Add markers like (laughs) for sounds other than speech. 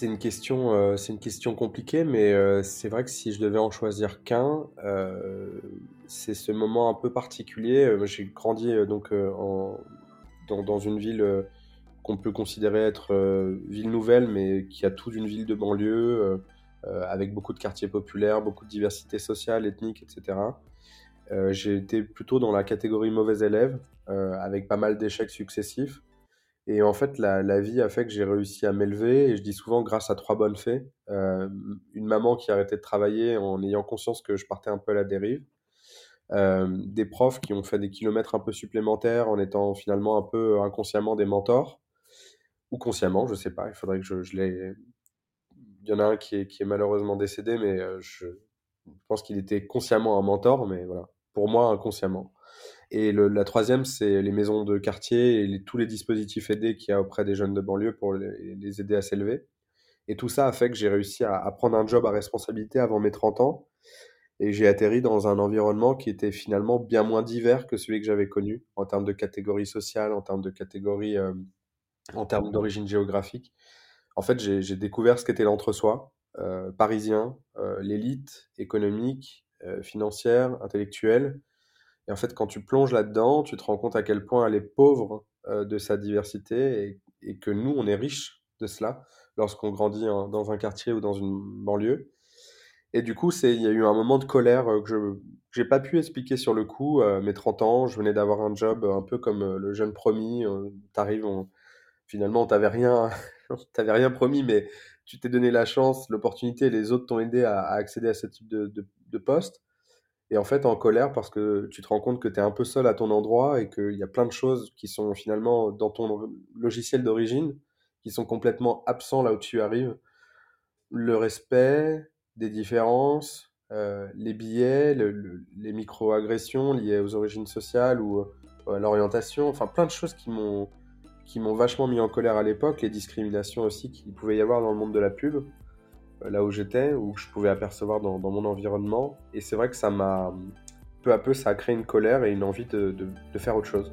C'est une question, euh, c'est une question compliquée, mais euh, c'est vrai que si je devais en choisir qu'un, euh, c'est ce moment un peu particulier. J'ai grandi donc dans, dans une ville qu'on peut considérer être ville nouvelle, mais qui a tout d'une ville de banlieue, avec beaucoup de quartiers populaires, beaucoup de diversité sociale, ethnique, etc. J'ai été plutôt dans la catégorie mauvais élève, avec pas mal d'échecs successifs. Et en fait, la, la vie a fait que j'ai réussi à m'élever, et je dis souvent grâce à trois bonnes fées. Euh, une maman qui a arrêté de travailler en ayant conscience que je partais un peu à la dérive. Euh, des profs qui ont fait des kilomètres un peu supplémentaires en étant finalement un peu inconsciemment des mentors, ou consciemment, je sais pas, il faudrait que je, je les... Il y en a un qui est, qui est malheureusement décédé, mais euh, je pense qu'il était consciemment un mentor, mais voilà, pour moi, inconsciemment. Et le- la troisième, c'est les maisons de quartier et les- tous les dispositifs aidés qu'il y a auprès des jeunes de banlieue pour les, aider à s'élever. Et tout ça a fait que j'ai réussi à, prendre un job à responsabilité avant mes 30 ans. Et j'ai atterri dans un environnement qui était finalement bien moins divers que celui que j'avais connu en termes de catégorie sociale, en termes de catégorie, euh, en termes d'origine géographique. En fait, j'ai j'ai découvert ce qu'était l'entre-soi euh, parisien, euh, l'élite économique, euh, financière, intellectuelle. Et en fait, quand tu plonges là-dedans, tu te rends compte à quel point elle est pauvre euh, de sa diversité et, et que nous, on est riche de cela lorsqu'on grandit dans un quartier ou dans une banlieue. Et du coup, il y a eu un moment de colère euh, que je j'ai pas pu expliquer sur le coup. Euh, mes 30 ans, je venais d'avoir un job un peu comme le jeune promis. T'arrives, finalement, on t'avait rien, (laughs) on t'avait rien promis, mais tu t'es donné la chance, l'opportunité, les autres t'ont aidé à, accéder à ce type de, de poste. Et en fait, en colère parce que tu te rends compte que tu es un peu seul à ton endroit et qu'il y a plein de choses qui sont finalement dans ton logiciel d'origine qui sont complètement absents là où tu arrives. Le respect des différences, euh, les le- les micro-agressions liées aux origines sociales ou euh, à l'orientation, enfin plein de choses qui m'ont qui m'ont vachement mis en colère à l'époque, les discriminations aussi qu'il pouvait y avoir dans le monde de la pub là où j'étais, où je pouvais apercevoir dans, mon environnement. Et c'est vrai que ça m'a, peu à peu, ça a créé une colère et une envie de- de faire autre chose.